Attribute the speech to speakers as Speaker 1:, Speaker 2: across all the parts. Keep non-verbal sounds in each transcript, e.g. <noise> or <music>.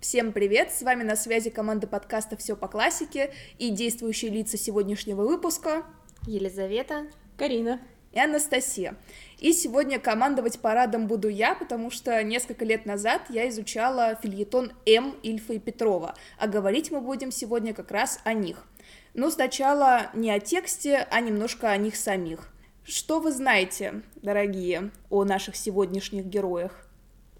Speaker 1: Всем привет! С вами на связи команда подкаста «Все по классике» и действующие лица сегодняшнего выпуска
Speaker 2: Елизавета,
Speaker 3: Карина
Speaker 1: и Анастасия. И сегодня командовать парадом буду я, потому что несколько лет назад я изучала фильетон М. Ильфа и Петрова, а говорить мы будем сегодня как раз о них. Но сначала не о тексте, а немножко о них самих. Что вы знаете, дорогие, о наших сегодняшних героях?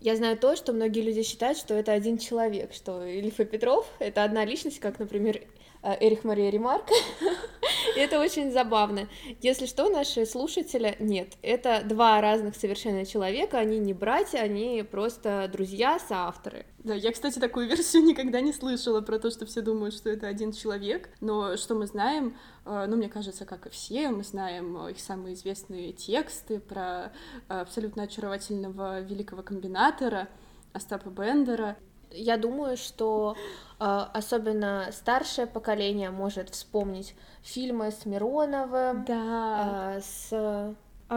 Speaker 2: Я знаю то, что многие люди считают, что это один человек, что Ильф и Петров — это одна личность, как, например, Эрих Мария Ремарк. <laughs> И это очень забавно. Если что, наши слушатели нет. Это два разных совершенно человека, они не братья, они просто друзья, соавторы.
Speaker 3: Да, я, кстати, такую <laughs> версию никогда не слышала про то, что все думают, что это один человек, но что мы знаем, э, ну, мне кажется, как и все, мы знаем их самые известные тексты про абсолютно очаровательного великого комбинатора Остапа Бендера.
Speaker 2: Я думаю, что э, особенно старшее поколение может вспомнить фильмы с Мироновым,
Speaker 3: да.
Speaker 2: э, с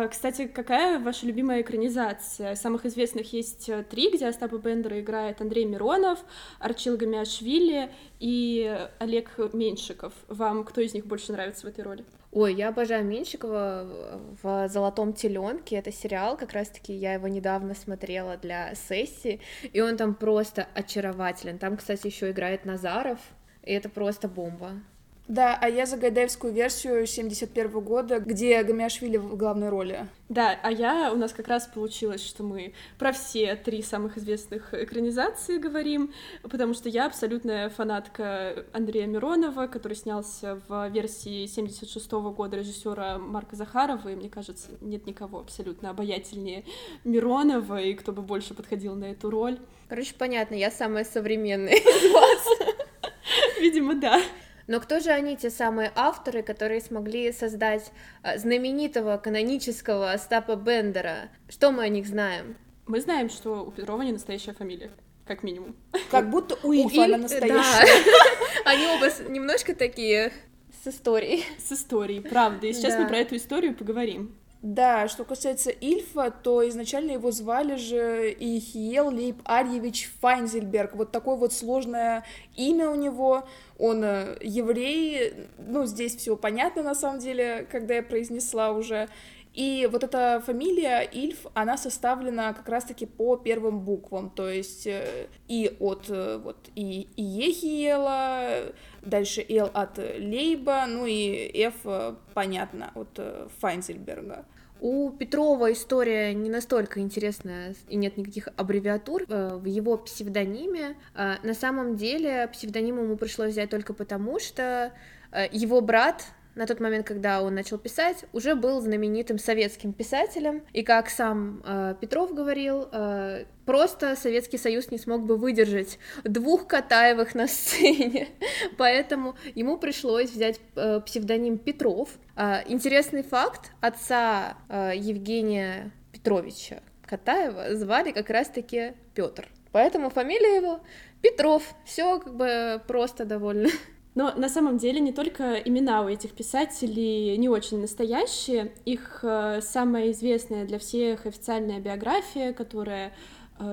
Speaker 3: кстати, какая ваша любимая экранизация? Самых известных есть э, три, где Остапа Бендера играет Андрей Миронов, Арчил Гамиашвили и Олег Меньшиков. Вам кто из них больше нравится в этой роли?
Speaker 2: Ой, я обожаю Меньшикова в «Золотом теленке». Это сериал, как раз-таки я его недавно смотрела для сессии, и он там просто очарователен. Там, кстати, еще играет Назаров, и это просто бомба.
Speaker 1: Да, а я за гайдаевскую версию 71 года, где Гамиашвили в главной роли.
Speaker 3: Да, а я, у нас как раз получилось, что мы про все три самых известных экранизации говорим, потому что я абсолютная фанатка Андрея Миронова, который снялся в версии 76 года режиссера Марка Захарова, и мне кажется, нет никого абсолютно обаятельнее Миронова, и кто бы больше подходил на эту роль.
Speaker 2: Короче, понятно, я самая современная из вас. <laughs>
Speaker 3: Видимо, да.
Speaker 2: Но кто же они, те самые авторы, которые смогли создать а, знаменитого канонического Остапа Бендера? Что мы о них знаем?
Speaker 3: Мы знаем, что у Петрова не настоящая фамилия. Как минимум.
Speaker 1: Как будто у Ильфа она настоящая. <laughs>
Speaker 2: Они оба немножко такие с историей.
Speaker 3: С историей, правда. И сейчас мы про эту историю поговорим.
Speaker 1: Да, что касается Ильфа, то изначально его звали же Ихиел Лейб Арьевич Файнзельберг. Вот такое вот сложное имя у него. Он э, еврей, ну, здесь все понятно на самом деле, когда я произнесла уже. И вот эта фамилия Ильф, она составлена как раз-таки по первым буквам, то есть э, и от э, вот и Иехиела, дальше Л от Лейба, ну и Ф, понятно, от Файнзельберга.
Speaker 2: У Петрова история не настолько интересная и нет никаких аббревиатур э, в его псевдониме. Э, на самом деле псевдоним ему пришлось взять только потому, что э, его брат на тот момент, когда он начал писать, уже был знаменитым советским писателем. И как сам э, Петров говорил, э, просто Советский Союз не смог бы выдержать двух Катаевых на сцене. <laughs> Поэтому ему пришлось взять э, псевдоним Петров. Э, интересный факт, отца э, Евгения Петровича Катаева звали как раз-таки Петр. Поэтому фамилия его Петров. Все как бы просто довольно. <laughs>
Speaker 3: Но на самом деле не только имена у этих писателей не очень настоящие, их э, самая известная для всех официальная биография, которая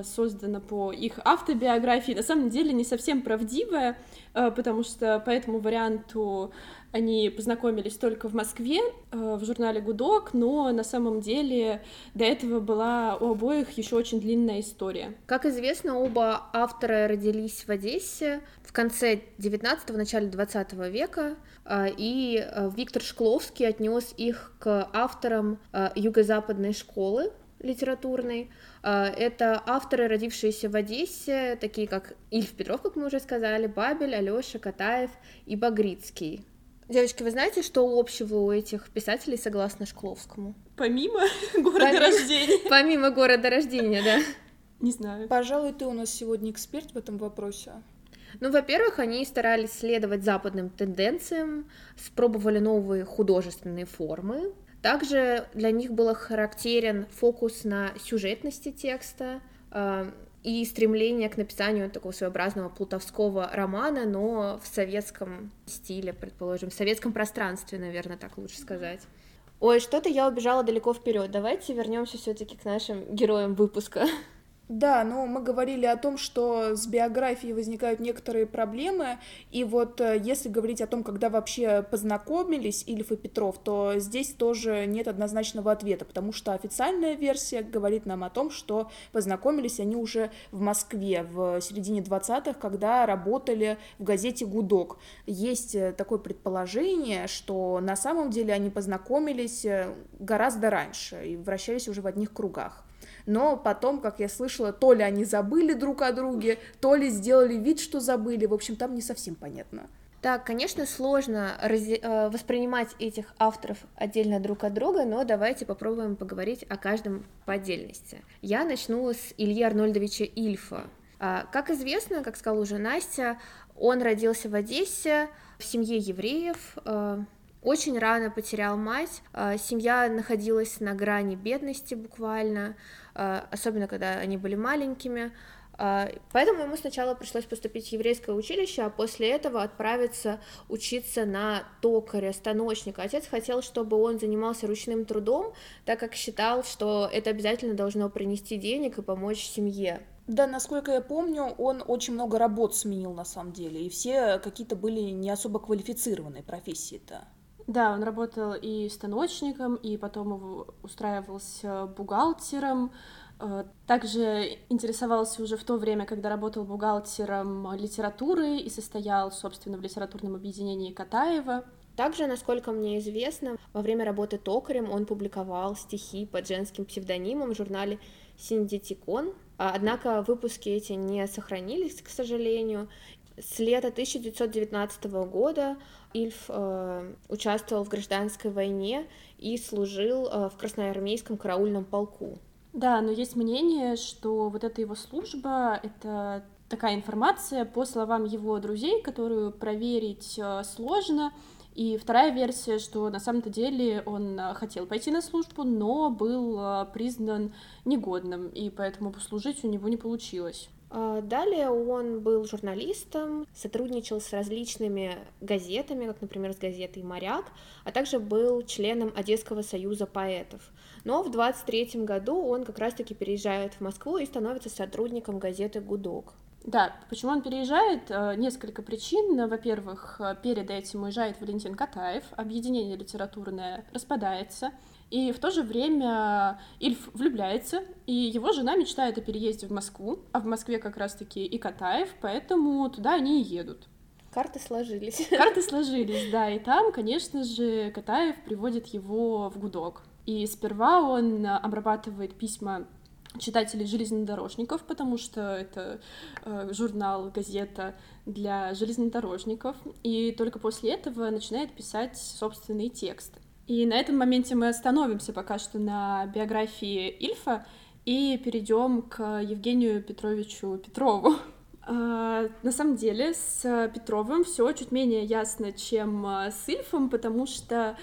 Speaker 3: создана по их автобиографии, на самом деле не совсем правдивая, э, потому что по этому варианту они познакомились только в Москве, э, в журнале «Гудок», но на самом деле до этого была у обоих еще очень длинная история.
Speaker 2: Как известно, оба автора родились в Одессе в конце 19-го, начале 20 века, э, и э, Виктор Шкловский отнес их к авторам юго-западной школы литературной. Это авторы, родившиеся в Одессе, такие как Ильф Петров, как мы уже сказали, Бабель, Алёша, Катаев и Багрицкий. Девочки, вы знаете, что общего у этих писателей согласно Шкловскому?
Speaker 3: Помимо <laughs> города Помимо... рождения.
Speaker 2: Помимо города рождения, да.
Speaker 3: Не знаю.
Speaker 1: Пожалуй, ты у нас сегодня эксперт в этом вопросе.
Speaker 2: Ну, во-первых, они старались следовать западным тенденциям, спробовали новые художественные формы. Также для них был характерен фокус на сюжетности текста, а, и стремление к написанию такого своеобразного плутовского романа, но в советском стиле, предположим, в советском пространстве, наверное, так лучше сказать. Ой, что-то я убежала далеко вперед. Давайте вернемся все-таки к нашим героям выпуска. <laughs>
Speaker 1: Да, но мы говорили о том, что с биографией возникают некоторые проблемы, и вот э, если говорить о том, когда вообще познакомились Ильф и Петров, то здесь тоже нет однозначного ответа, потому что официальная версия говорит нам о том, что познакомились они уже в Москве в середине 20-х, когда работали в газете «Гудок». Есть э, такое предположение, что на самом деле они познакомились э, гораздо раньше и вращались уже в одних кругах но потом, как я слышала, то ли они забыли друг о друге, то ли сделали вид, что забыли, в общем, там не совсем понятно.
Speaker 2: Так, конечно, сложно раз... Э, воспринимать этих авторов отдельно друг от друга, но давайте попробуем поговорить о каждом по отдельности. Я начну с Ильи Арнольдовича Ильфа. А, как известно, как сказала уже Настя, он родился в Одессе в семье евреев, э, очень рано потерял мать, э, семья находилась на грани бедности буквально, а, особенно когда они были маленькими. А, поэтому ему сначала пришлось поступить в еврейское училище, а после этого отправиться учиться на токаря, станочника. Отец хотел, чтобы он занимался ручным трудом, так как считал, что это обязательно должно принести денег и помочь семье.
Speaker 1: Да, насколько я помню, он очень много работ сменил на самом деле, и все какие-то были не особо квалифицированные профессии-то.
Speaker 3: Да, он работал и станочником, и потом устраивался бухгалтером. Э, также интересовался уже в то время, когда работал бухгалтером литературы и состоял, собственно, в литературном объединении Катаева.
Speaker 2: Также, насколько мне известно, во время работы токарем он публиковал стихи под женским псевдонимом в журнале «Синдитикон», однако выпуски эти не сохранились, к сожалению. С лета 1919 года Ильф э, участвовал в гражданской войне и служил э, в красноармейском караульном полку.
Speaker 3: Да, но есть мнение, что вот эта его служба — это такая информация, по словам его друзей, которую проверить э, сложно. И вторая версия, что на самом-то деле он э, хотел пойти на службу, но был э, признан негодным, и поэтому послужить у него не получилось.
Speaker 2: А, далее он был журналистом, сотрудничал с различными газетами, как, например, с газетой «Моряк», а также был членом Одесского союза поэтов. Но в 23 году он как раз-таки переезжает в Москву и становится сотрудником газеты «Гудок».
Speaker 3: Да, почему он переезжает? Э, несколько причин. Во-первых, э, перед этим уезжает Валентин Катаев, объединение литературное распадается, и в то же время Ильф влюбляется, и его жена мечтает о переезде в Москву, а в Москве как раз-таки и Катаев, поэтому туда они и едут.
Speaker 2: Карты сложились. <laughs>
Speaker 3: Карты сложились, да, и там, конечно же, Катаев приводит его в гудок. И сперва он обрабатывает письма читателей железнодорожников, потому что это э, журнал, газета для железнодорожников, и только после этого начинает писать собственные тексты. И на этом моменте мы остановимся пока что на биографии Ильфа и перейдем к Евгению Петровичу Петрову. А, на самом деле с Петровым все чуть менее ясно, чем а, с Ильфом, потому что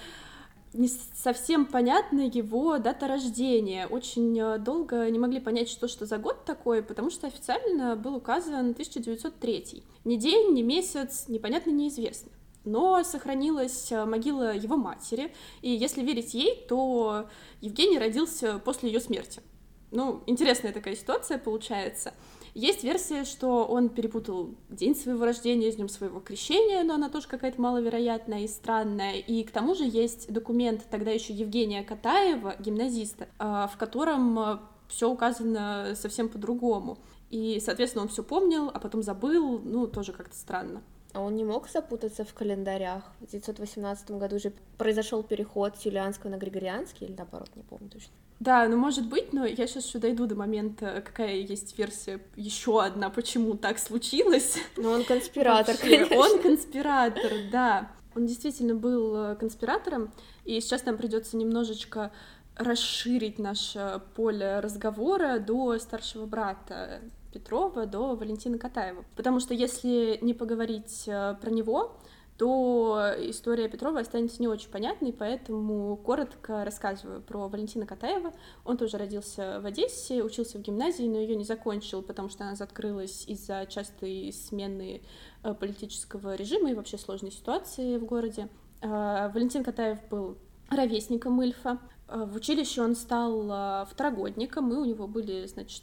Speaker 3: не совсем понятна его дата рождения. Очень а, долго не могли понять, что что за год такой, потому что официально был указан 1903. Ни день, ни месяц, непонятно, неизвестно но сохранилась э, могила его матери, и если верить ей, то Евгений родился после ее смерти. Ну, интересная такая ситуация получается. Есть версия, что он перепутал день своего рождения с днем своего крещения, но она тоже какая-то маловероятная и странная. И к тому же есть документ тогда еще Евгения Катаева, гимназиста, э, в котором э, все указано совсем по-другому. И, соответственно, он все помнил, а потом забыл, ну, тоже как-то странно.
Speaker 2: А он не мог запутаться в календарях. В 1918 году же произошел переход с юлианского на григорианский, или наоборот, не помню точно.
Speaker 3: Да, ну может быть, но я сейчас еще дойду до момента, какая есть версия, еще одна, почему так случилось.
Speaker 2: Ну он конспиратор, Вообще, конечно.
Speaker 3: Он конспиратор, да. Он действительно был э, конспиратором, и сейчас нам придется немножечко расширить наше поле разговора до старшего брата Петрова до Валентины Катаева. Потому что если не поговорить э, про него, то история Петрова останется не очень понятной, поэтому коротко рассказываю про Валентина Катаева. Он тоже родился в Одессе, учился в гимназии, но ее не закончил, потому что она закрылась из-за частой смены э, политического режима и вообще сложной ситуации в городе. Э, Валентин Катаев был ровесником Ильфа. В училище он стал второгодником, и у него были, значит,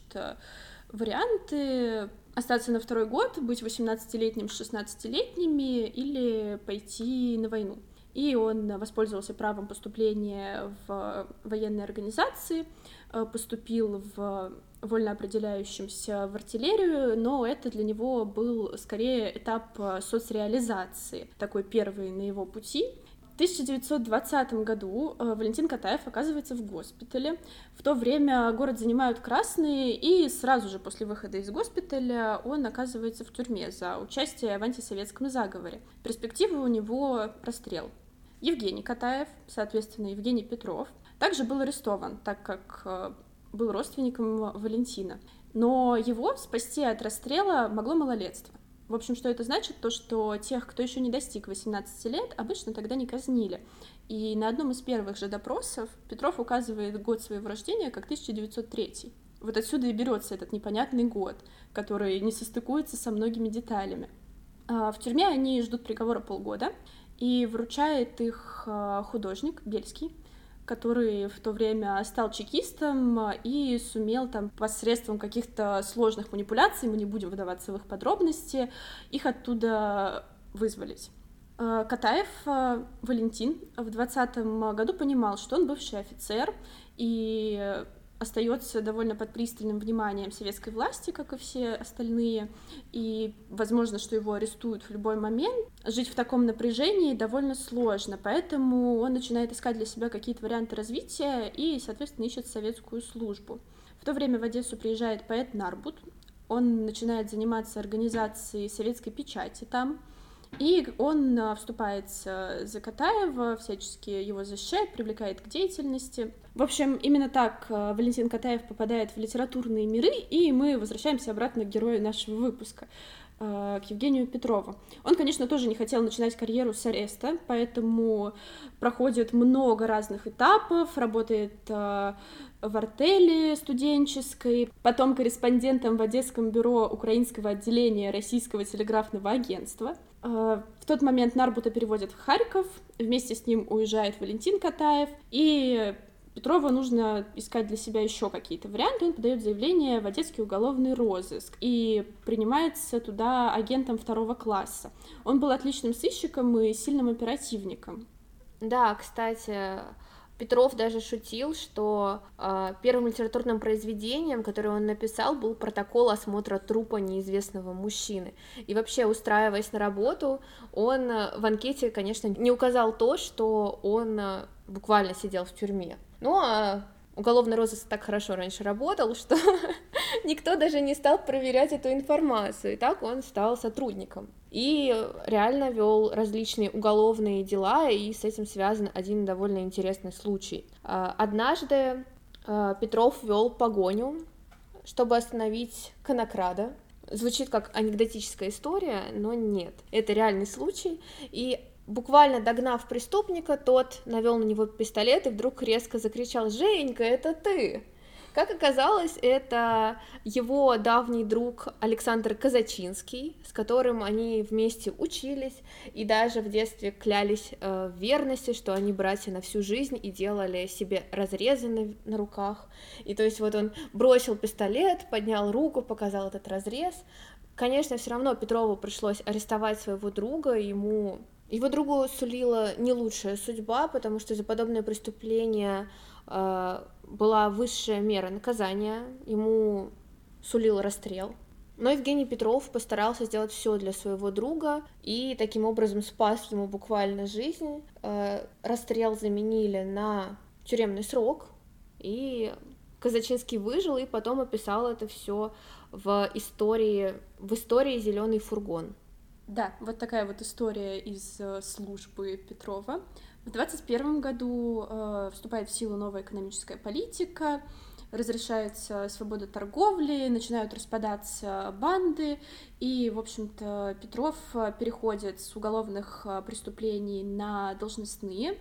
Speaker 3: варианты остаться на второй год, быть 18-летним с 16-летними или пойти на войну. И он воспользовался правом поступления в военные организации, э, поступил в вольно определяющимся в артиллерию, но это для него был скорее этап соцреализации, такой первый на его пути. В 1920 году э, Валентин Катаев оказывается в госпитале. В то время город занимают красные, и сразу же после выхода из госпиталя он оказывается в тюрьме за участие в антисоветском заговоре. Перспектива у него расстрел. Евгений Катаев, соответственно, Евгений Петров, также был арестован, так как э, был родственником Валентина. Но его спасти от расстрела могло малолетство. В общем, что это значит? То, что тех, кто еще не достиг 18 лет, обычно тогда не казнили. И на одном из первых же допросов Петров указывает год своего рождения как 1903. Вот отсюда и берется этот непонятный год, который не состыкуется со многими деталями. А, в тюрьме они ждут приговора полгода, и вручает их а, художник Бельский, который в то время стал чекистом а, и сумел там посредством каких-то сложных манипуляций, мы не будем выдаваться в их подробности, их оттуда вызволить. А, Катаев а, Валентин в 20 году понимал, что он бывший офицер, и остается довольно под пристальным вниманием советской власти, как и все остальные, и возможно, что его арестуют в любой момент. Жить в таком напряжении довольно сложно, поэтому он начинает искать для себя какие-то варианты развития и, соответственно, ищет советскую службу. В то время в Одессу приезжает поэт Нарбут, он начинает заниматься организацией советской печати там, и он а, вступается за Катаева, всячески его защищает, привлекает к деятельности. В общем, именно так а, Валентин Катаев попадает в литературные миры, и мы возвращаемся обратно к герою нашего выпуска а, к Евгению Петрову. Он, конечно, тоже не хотел начинать карьеру с ареста, поэтому проходит много разных этапов, работает в артели студенческой, потом корреспондентом в Одесском бюро украинского отделения Российского телеграфного агентства. Э, в тот момент Нарбута переводят в Харьков, вместе с ним уезжает Валентин Катаев, и Петрова нужно искать для себя еще какие-то варианты. Он подает заявление в Одесский уголовный розыск и принимается туда агентом второго класса. Он был отличным сыщиком и сильным оперативником.
Speaker 2: Да, кстати, Петров даже шутил, что э, первым литературным произведением, которое он написал, был протокол осмотра трупа неизвестного мужчины. И вообще, устраиваясь на работу, он э, в анкете, конечно, не указал то, что он э, буквально сидел в тюрьме. Ну, а уголовный розыск так хорошо раньше работал, <laughs> что никто даже не стал проверять эту информацию, и так он стал сотрудником. И реально вел различные уголовные дела, и с этим связан один довольно интересный случай. А, однажды а, Петров вел погоню, чтобы остановить конокрада. Звучит как анекдотическая история, но нет. Это реальный случай, и Буквально догнав преступника, тот навел на него пистолет и вдруг резко закричал «Женька, это ты!». Как оказалось, это его давний друг Александр Казачинский, с которым они вместе учились и даже в детстве клялись э, в верности, что они братья на всю жизнь и делали себе разрезы на, руках. И то есть вот он бросил пистолет, поднял руку, показал этот разрез. Конечно, все равно Петрову пришлось арестовать своего друга, ему его другу сулила не лучшая судьба, потому что за подобное преступление была высшая мера наказания, ему сулил расстрел. Но Евгений Петров постарался сделать все для своего друга и таким образом спас ему буквально жизнь. Э, расстрел заменили на тюремный срок, и Казачинский выжил и потом описал это все в истории, в истории Зеленый фургон.
Speaker 3: Да, вот такая вот история из э, службы Петрова. В 2021 году э, вступает в силу новая экономическая политика, разрешается свобода торговли, начинают распадаться банды, и, в общем-то, Петров переходит с уголовных э, преступлений на должностные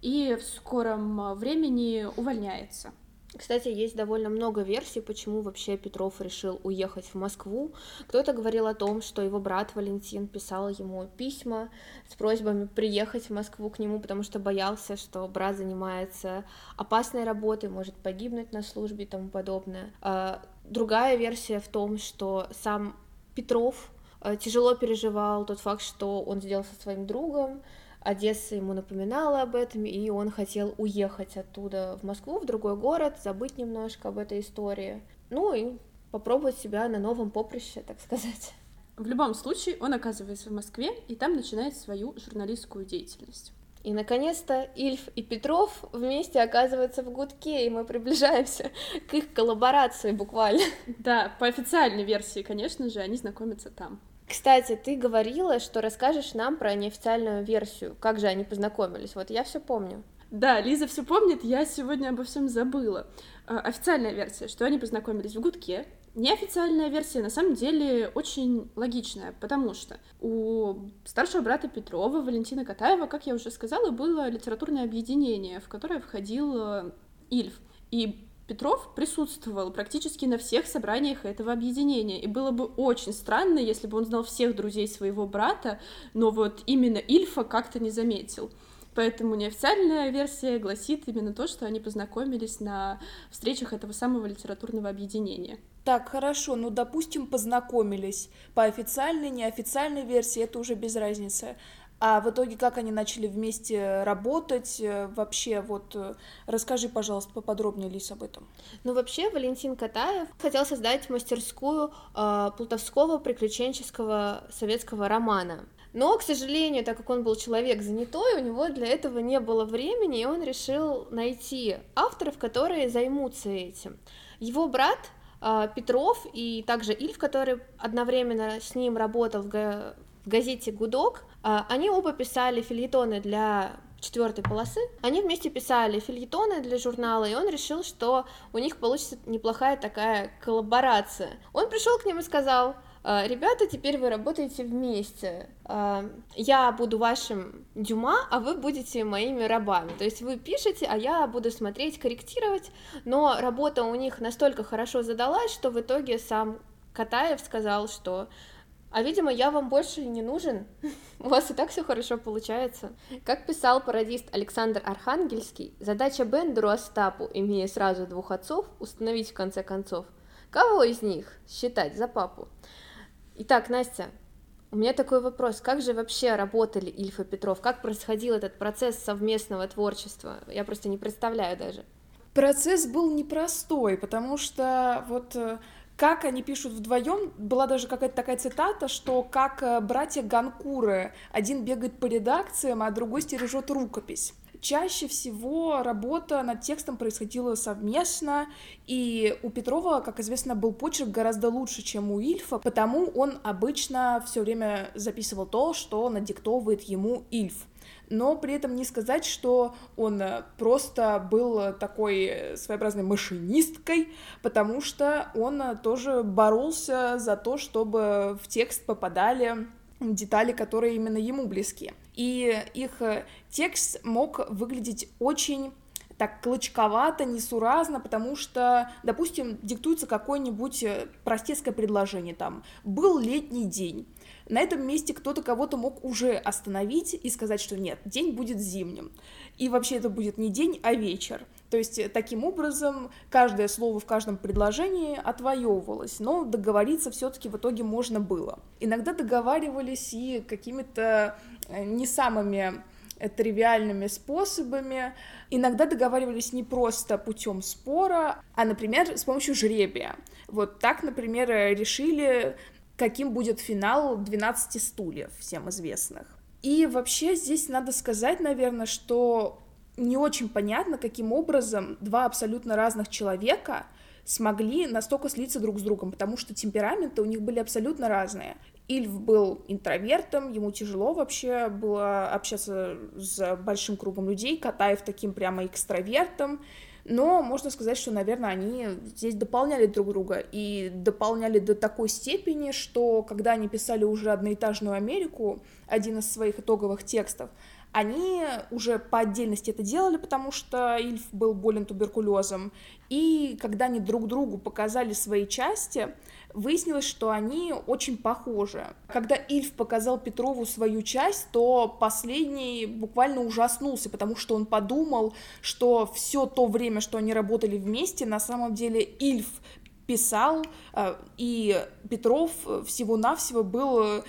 Speaker 3: и в скором времени увольняется.
Speaker 2: Кстати, есть довольно много версий, почему вообще Петров решил уехать в Москву. Кто-то говорил о том, что его брат Валентин писал ему письма с просьбами приехать в Москву к нему, потому что боялся, что брат занимается опасной работой, может погибнуть на службе и тому подобное. А Другая версия в том, что сам Петров э, тяжело переживал тот факт, что он сделал со своим другом, Одесса ему напоминала об этом, и он хотел уехать оттуда в Москву, в другой город, забыть немножко об этой истории. Ну и попробовать себя на новом поприще, так сказать.
Speaker 3: В любом случае, он оказывается в Москве и там начинает свою журналистскую деятельность.
Speaker 2: И, наконец-то, Ильф и Петров вместе оказываются в гудке, и мы приближаемся к их коллаборации буквально.
Speaker 3: Да, по официальной версии, конечно же, они знакомятся там.
Speaker 2: Кстати, ты говорила, что расскажешь нам про неофициальную версию. Как же они познакомились? Вот я все помню.
Speaker 3: Да, Лиза все помнит, я сегодня обо всем забыла. Э, официальная версия, что они познакомились в гудке, Неофициальная версия на самом деле очень логичная, потому что у старшего брата Петрова, Валентина Катаева, как я уже сказала, было литературное объединение, в которое входил э, Ильф. И Петров присутствовал практически на всех собраниях этого объединения, и было бы очень странно, если бы он знал всех друзей своего брата, но вот именно Ильфа как-то не заметил. Поэтому неофициальная версия гласит именно то, что они познакомились на встречах этого самого литературного объединения.
Speaker 1: Так, хорошо, ну, допустим, познакомились. По официальной, неофициальной версии это уже без разницы. А в итоге, как они начали вместе работать, э, вообще, вот, э, расскажи, пожалуйста, поподробнее, Лис, об этом.
Speaker 2: Ну, вообще, Валентин Катаев хотел создать мастерскую э, плутовского приключенческого советского романа. Но, к сожалению, так как он был человек занятой, у него для этого не было времени, и он решил найти авторов, которые займутся этим. Его брат а, Петров и также Ильф, который одновременно с ним работал в, га- в газете «Гудок», они оба писали фильетоны для четвертой полосы. Они вместе писали фильетоны для журнала, и он решил, что у них получится неплохая такая коллаборация. Он пришел к ним и сказал, «А, ребята, теперь вы работаете вместе. А, я буду вашим Дюма, а вы будете моими рабами. То есть вы пишете, а я буду смотреть, корректировать. Но работа у них настолько хорошо задалась, что в итоге сам Катаев сказал, что а, видимо, я вам больше не нужен. <laughs> У вас и так все хорошо получается. Как писал пародист Александр Архангельский, задача Бендеру Остапу, имея сразу двух отцов, установить в конце концов, кого из них считать за папу. Итак, Настя, у меня такой вопрос. Как же вообще работали Ильф и Петров? Как происходил этот процесс совместного творчества? Я просто не представляю даже.
Speaker 1: Процесс был непростой, потому что вот э, как они пишут вдвоем, была даже какая-то такая цитата, что как э, братья Ганкуры, один бегает по редакциям, а другой стережет рукопись. Чаще всего работа над текстом происходила совместно, и у Петрова, как известно, был почерк гораздо лучше, чем у Ильфа, потому он обычно все время записывал то, что надиктовывает ему Ильф но при этом не сказать, что он просто был такой своеобразной машинисткой, потому что он тоже боролся за то, чтобы в текст попадали детали, которые именно ему близки. И их э, текст мог выглядеть очень так клочковато, несуразно, потому что, допустим, диктуется какое-нибудь э, простецкое предложение, там, был летний день, на этом месте кто-то кого-то мог уже остановить и сказать, что нет, день будет зимним. И вообще это будет не день, а вечер. То есть э, таким образом каждое слово в каждом предложении отвоевывалось, но договориться все-таки в итоге можно было. Иногда договаривались и какими-то э, не самыми э, тривиальными способами. Иногда договаривались не просто путем спора, а, например, с помощью жребия. Вот так, например, решили каким будет финал 12 стульев, всем известных. И вообще здесь надо сказать, наверное, что не очень понятно, каким образом два абсолютно разных человека смогли настолько слиться друг с другом, потому что темпераменты у них были абсолютно разные. Ильф был интровертом, ему тяжело вообще было общаться с большим кругом людей, Катаев таким прямо экстравертом, но можно сказать, что, наверное, они здесь дополняли друг друга и дополняли до такой степени, что когда они писали уже одноэтажную Америку, один из своих итоговых текстов, они уже по отдельности это делали, потому что Ильф был болен туберкулезом, и когда они друг другу показали свои части, выяснилось, что они очень похожи. Когда Ильф показал Петрову свою часть, то последний буквально ужаснулся, потому что он подумал, что все то время, что они работали вместе, на самом деле Ильф писал, э, и Петров всего-навсего был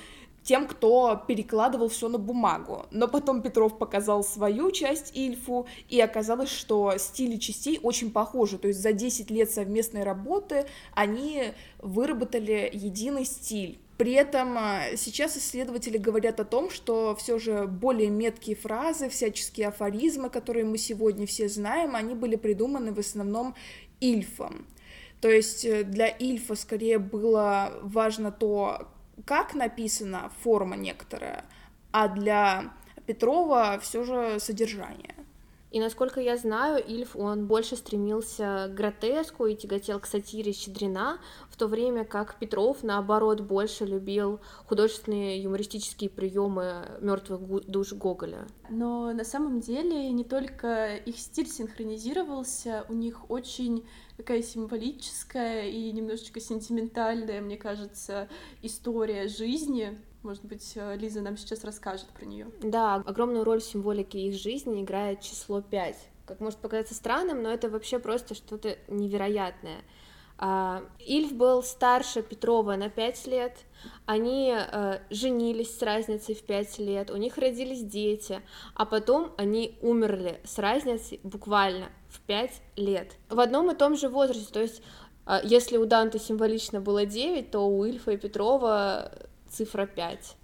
Speaker 1: тем, кто перекладывал все на бумагу. Но потом Петров показал свою часть Ильфу, и оказалось, что стили частей очень похожи. То есть за 10 лет совместной работы они выработали единый стиль. При этом а, сейчас исследователи говорят о том, что все же более меткие фразы, всяческие афоризмы, которые мы сегодня все знаем, они были придуманы в основном Ильфом. То есть э, для Ильфа скорее было важно то, как написана форма некоторая, а для Петрова все же содержание.
Speaker 2: И насколько я знаю, Ильф, он больше стремился к гротеску и тяготел к сатире Щедрина, в то время как Петров, наоборот, больше любил художественные юмористические приемы мертвых душ Гоголя.
Speaker 3: Но на самом деле не только их стиль синхронизировался, у них очень такая символическая и немножечко сентиментальная, мне кажется, история жизни. Может быть, э, Лиза нам сейчас расскажет про нее.
Speaker 2: Да, огромную роль в символике их жизни играет число 5. Как может показаться странным, но это вообще просто что-то невероятное. А, Ильф был старше Петрова на 5 лет, они э, женились с разницей в 5 лет, у них родились дети, а потом они умерли с разницей буквально в 5 лет. В одном и том же возрасте, то есть э, если у Данте символично было 9, то у Ильфа и Петрова цифра 5.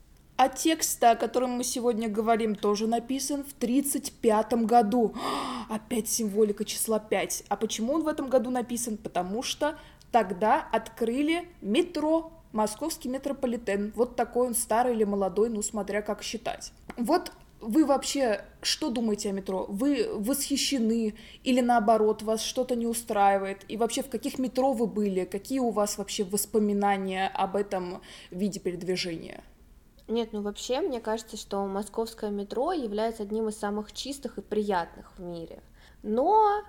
Speaker 1: А текст, о котором мы сегодня говорим, тоже написан в 1935 году. <gasps> Опять символика числа 5. А почему он в этом году написан? Потому что тогда открыли метро, московский метрополитен. Вот такой он старый или молодой, ну, смотря как считать. Вот вы вообще что думаете о метро? Вы восхищены или наоборот вас что-то не устраивает? И вообще в каких метро вы были? Какие у вас вообще воспоминания об этом виде передвижения?
Speaker 2: Нет, ну вообще мне кажется, что московское метро является одним из самых чистых и приятных в мире. Но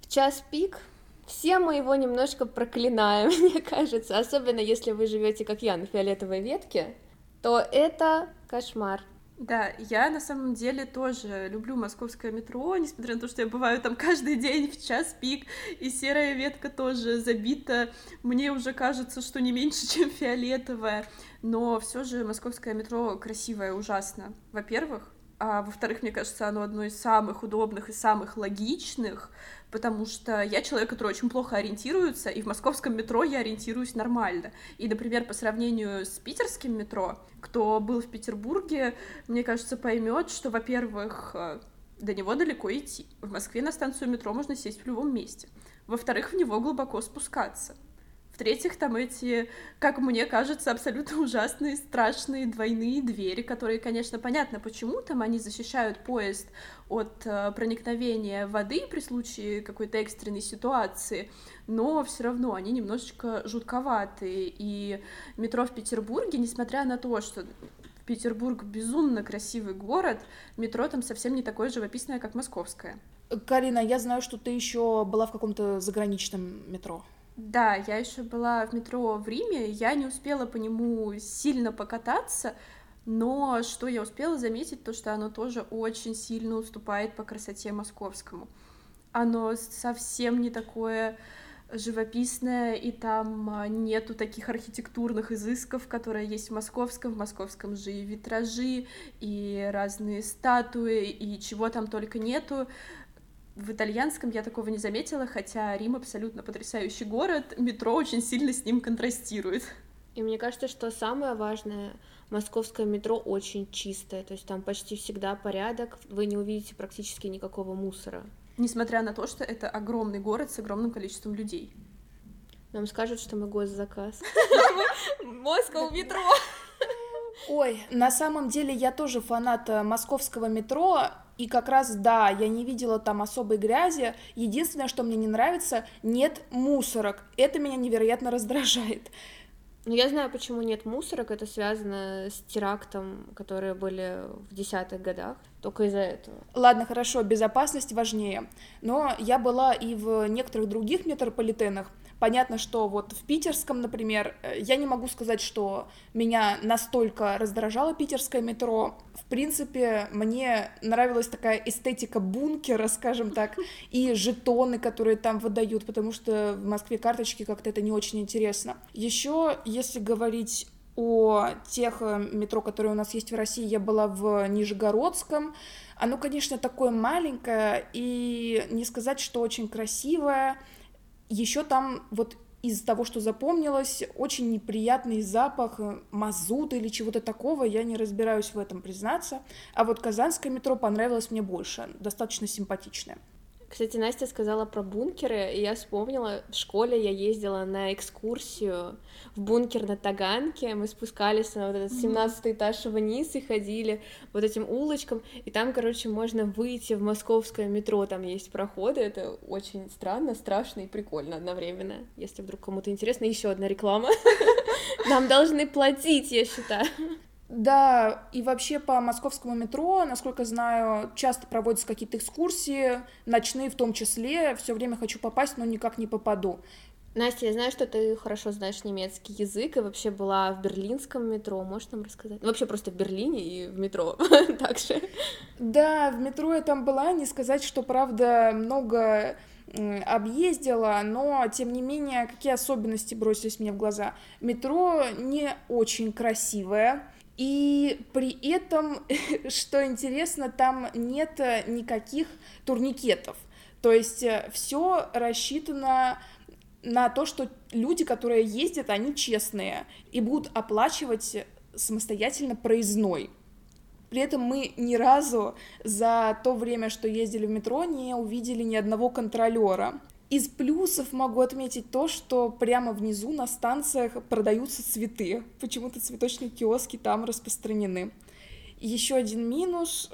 Speaker 2: в час пик все мы его немножко проклинаем, <laughs> мне кажется, особенно если вы живете, как я, на фиолетовой ветке, то это кошмар.
Speaker 3: Да, я на самом деле тоже люблю московское метро, несмотря на то, что я бываю там каждый день в час пик, и серая ветка тоже забита. Мне уже кажется, что не меньше, <laughs> чем фиолетовая. Но все же московское метро красивое, ужасно. Во-первых, а во-вторых, мне кажется, оно одно из самых удобных и самых логичных, потому что я человек, который очень плохо ориентируется, и в московском метро я ориентируюсь нормально. И, например, по сравнению с питерским метро, кто был в Петербурге, мне кажется, поймет, что, во-первых, э, до него далеко идти. В Москве на станцию метро можно сесть в любом месте. Во-вторых, в него глубоко спускаться. В-третьих, там эти, как мне кажется, абсолютно <laughs> ужасные, страшные двойные двери, которые, конечно, понятно, почему там они защищают поезд от э, проникновения воды при случае какой-то экстренной ситуации, но все равно они немножечко жутковатые. И метро в Петербурге, несмотря на то, что Петербург безумно красивый город, метро там совсем не такое живописное, как московское.
Speaker 1: Карина, я знаю, что ты еще была в каком-то заграничном метро.
Speaker 3: Да, я еще была в метро в Риме, я не успела по нему сильно покататься, но что я успела заметить, то что оно тоже очень сильно уступает по красоте московскому. Оно совсем не такое живописное, и там а, нету таких архитектурных изысков, которые есть в московском. В московском же и витражи, и разные статуи, и чего там только нету. В итальянском я такого не заметила, хотя Рим абсолютно потрясающий город, метро очень сильно с ним контрастирует.
Speaker 2: И мне кажется, что самое важное, московское метро очень чистое, то есть там почти всегда порядок, вы не увидите практически никакого мусора.
Speaker 3: Несмотря на то, что это огромный город с огромным количеством людей.
Speaker 2: Нам скажут, что мы госзаказ. <laughs> Москва метро. <laughs>
Speaker 1: Ой, на самом деле я тоже фанат э, московского метро, и как раз, да, я не видела там особой грязи. Единственное, что мне не нравится, нет мусорок. Это меня невероятно раздражает.
Speaker 2: Ну, я знаю, почему нет мусорок. Это связано с терактом, которые были в десятых годах. Только из-за этого.
Speaker 1: Ладно, хорошо, безопасность важнее. Но я была и в некоторых других метрополитенах. Понятно, что вот в питерском, например, э, я не могу сказать, что меня настолько раздражало питерское метро. В принципе, мне нравилась такая эстетика бункера, скажем так, <laughs> и жетоны, которые там выдают, потому что в Москве карточки как-то это не очень интересно. Еще, если говорить о тех э, метро, которые у нас есть в России, я была в Нижегородском. Оно, конечно, такое маленькое, и не сказать, что очень красивое. Еще там вот из того, что запомнилось, очень неприятный запах э, мазута или чего-то такого, я не разбираюсь в этом, признаться. А вот Казанское метро понравилось мне больше, достаточно симпатичное.
Speaker 2: Кстати, Настя сказала про бункеры, и я вспомнила, в школе я ездила на экскурсию в бункер на Таганке, мы спускались на вот этот 17 этаж вниз и ходили вот этим улочкам, и там, короче, можно выйти в московское метро, там есть проходы, это очень странно, страшно и прикольно одновременно, если вдруг кому-то интересно, еще одна реклама. <laughs> Нам должны платить, я считаю.
Speaker 1: Да, и вообще по московскому метро, насколько знаю, часто проводятся какие-то экскурсии, ночные в том числе. Все время хочу попасть, но никак не попаду.
Speaker 2: Настя, я знаю, что ты хорошо знаешь немецкий язык и вообще была в берлинском метро. Можешь нам рассказать? Вообще просто в Берлине и в метро <laughs> также.
Speaker 1: Да, в метро я там была. Не сказать, что, правда, много объездила, но тем не менее, какие особенности бросились мне в глаза? Метро не очень красивое, и при этом, <laughs> что интересно, там нет э, никаких турникетов. То есть э, все рассчитано на то, что люди, которые ездят, они честные и будут оплачивать самостоятельно проездной. При этом мы ни разу за то время, что ездили в метро, не увидели ни одного контролера. Из плюсов могу отметить то, что прямо внизу на станциях продаются цветы. Почему-то цветочные киоски там распространены. Еще один минус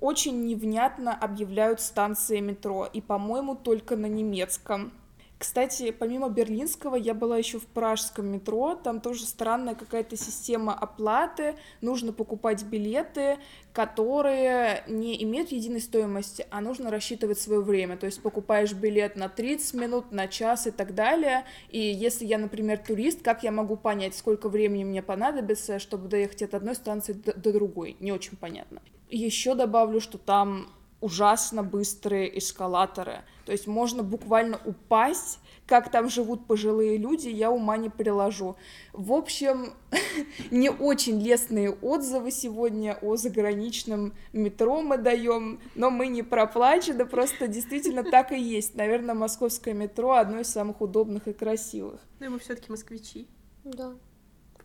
Speaker 1: очень невнятно объявляют станции метро, и, по-моему, только на немецком. Кстати, помимо берлинского, я была еще в пражском метро, там тоже странная какая-то система оплаты, нужно покупать билеты, которые не имеют единой стоимости, а нужно рассчитывать свое время, то есть покупаешь билет на 30 минут, на час и так далее, и если я, например, турист, как я могу понять, сколько времени мне понадобится, чтобы доехать от одной станции до, другой, не очень понятно. Еще добавлю, что там ужасно быстрые эскалаторы. То есть можно буквально упасть, как там живут пожилые люди, я ума не приложу. В общем, <laughs> не очень лестные отзывы сегодня о заграничном метро мы даем, но мы не проплачены, просто действительно <laughs> так и есть. Наверное, московское метро одно из самых удобных и красивых.
Speaker 3: Ну и мы все-таки москвичи.
Speaker 2: Да.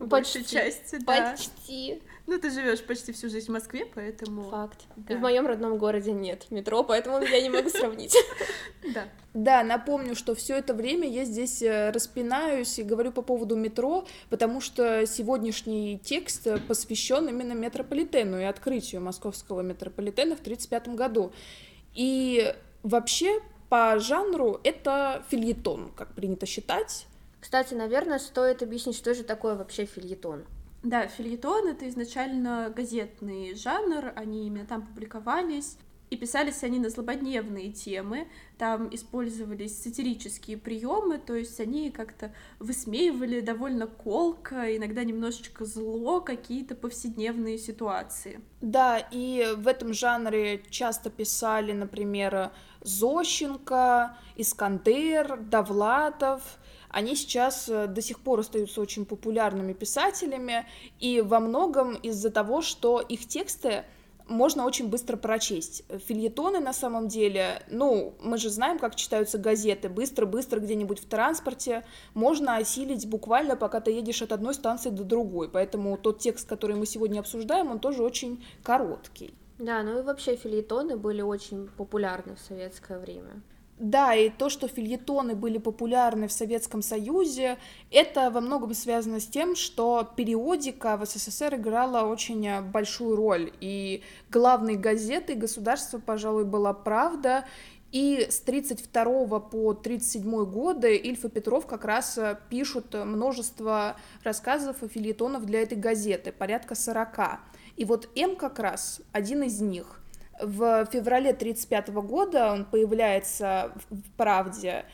Speaker 3: По большей почти, части, да.
Speaker 2: Почти.
Speaker 3: Ну, ты живешь почти всю жизнь в Москве, поэтому...
Speaker 2: Факт. Да. И в моем родном городе нет метро, поэтому я не могу сравнить. <laughs>
Speaker 3: Да.
Speaker 1: Да, напомню, что все это время я здесь э, распинаюсь и говорю по поводу метро, потому что сегодняшний текст посвящен именно метрополитену и открытию московского метрополитена в 1935 году. И вообще по жанру это фильетон, как принято считать.
Speaker 2: Кстати, наверное, стоит объяснить, что же такое вообще фильетон.
Speaker 3: Да, фильетон — это изначально газетный жанр, они именно там публиковались, и писались они на злободневные темы, там использовались сатирические приемы, то есть они как-то высмеивали довольно колко, иногда немножечко зло какие-то повседневные ситуации.
Speaker 1: Да, и в этом жанре часто писали, например, Зощенко, Искандер, Довлатов — они сейчас э, до сих пор остаются очень популярными писателями, и во многом из-за того, что их тексты можно очень быстро прочесть. Фильетоны на самом деле, ну, мы же знаем, как читаются газеты, быстро-быстро где-нибудь в транспорте можно осилить буквально, пока ты едешь от одной станции до другой, поэтому тот текст, который мы сегодня обсуждаем, он тоже очень короткий.
Speaker 2: Да, ну и вообще фильетоны были очень популярны в советское время.
Speaker 1: Да, и то, что фильетоны были популярны в Советском Союзе, это во многом связано с тем, что периодика в СССР играла очень большую роль, и главной газетой государства, пожалуй, была «Правда», и с 32 по 37 годы Ильф и Петров как раз пишут множество рассказов и фильетонов для этой газеты, порядка 40. И вот М как раз один из них. В феврале 1935 года он появляется в «Правде»,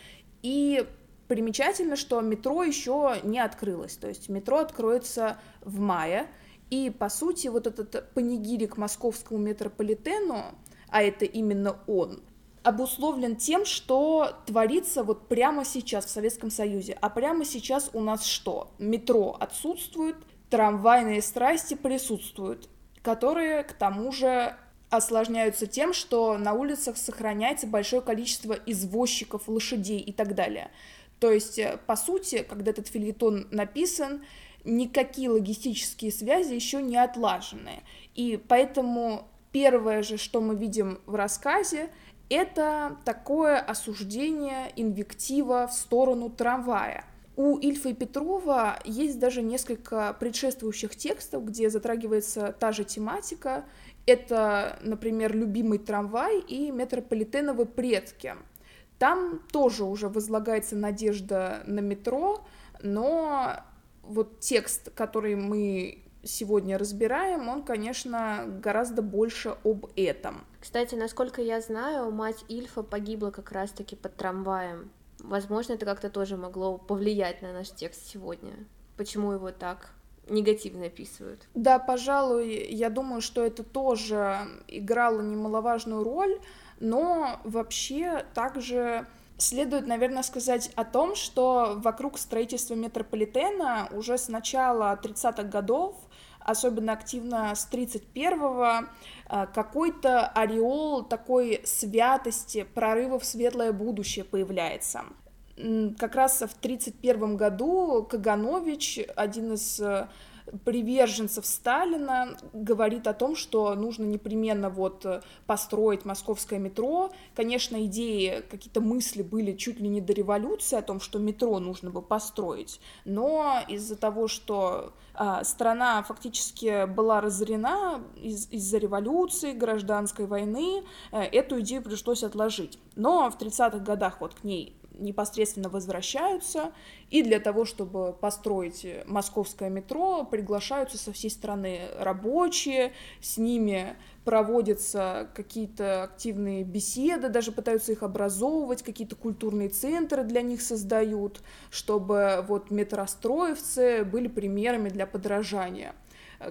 Speaker 1: и Примечательно, что метро еще не открылось, то есть метро откроется в мае, и, по сути, вот этот панигирик московскому метрополитену, а это именно он, обусловлен тем, что творится вот прямо сейчас в Советском Союзе. А прямо сейчас у нас что? Метро отсутствует, трамвайные страсти присутствуют, которые, к тому же, осложняются тем, что на улицах сохраняется большое количество извозчиков, лошадей и так далее. То есть, э, по сути, когда этот фильетон написан, никакие логистические связи еще не отлажены. И поэтому первое же, что мы видим в рассказе, это такое осуждение инвектива в сторону трамвая. У Ильфа и Петрова есть даже несколько предшествующих текстов, где затрагивается та же тематика. Это, например, «Любимый трамвай» и «Метрополитеновы предки». Там тоже уже возлагается надежда на метро, но вот текст, который мы сегодня разбираем, он, конечно, гораздо больше об этом.
Speaker 2: Кстати, насколько я знаю, мать Ильфа погибла как раз-таки под трамваем. Возможно, это как-то тоже могло повлиять на наш текст сегодня. Почему его так негативно описывают?
Speaker 1: Да, пожалуй, я думаю, что это тоже играло немаловажную роль, но вообще также Следует, наверное, сказать о том, что вокруг строительства метрополитена уже с начала 30-х годов, особенно активно с 31-го, э, какой-то ореол такой святости, прорыва в светлое будущее появляется. Как раз в 1931 году Каганович, один из э, приверженцев Сталина говорит о том, что нужно непременно вот э, построить московское метро. Конечно, идеи, какие-то мысли были чуть ли не до революции о том, что метро нужно бы построить, но из-за того, что а, страна фактически была разорена из- из-за революции, гражданской войны, а, эту идею пришлось отложить. Но в 30-х годах вот к ней непосредственно возвращаются, и для того, чтобы построить московское метро, приглашаются со всей страны рабочие, с ними проводятся какие-то активные беседы, даже пытаются их образовывать, какие-то культурные центры для них создают, чтобы вот метростроевцы были примерами для подражания.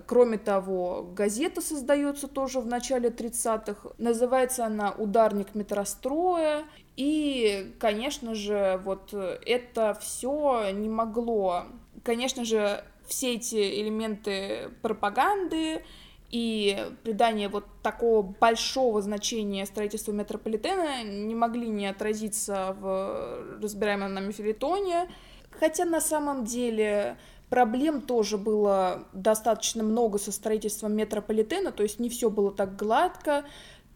Speaker 1: Кроме того, газета создается тоже в начале 30-х. Называется она «Ударник метростроя». И, конечно же, вот это все не могло... Конечно же, все эти элементы пропаганды и придание вот такого большого значения строительству метрополитена не могли не отразиться в разбираемом нами филитоне. Хотя на самом деле Проблем тоже было достаточно много со строительством метрополитена, то есть не все было так гладко.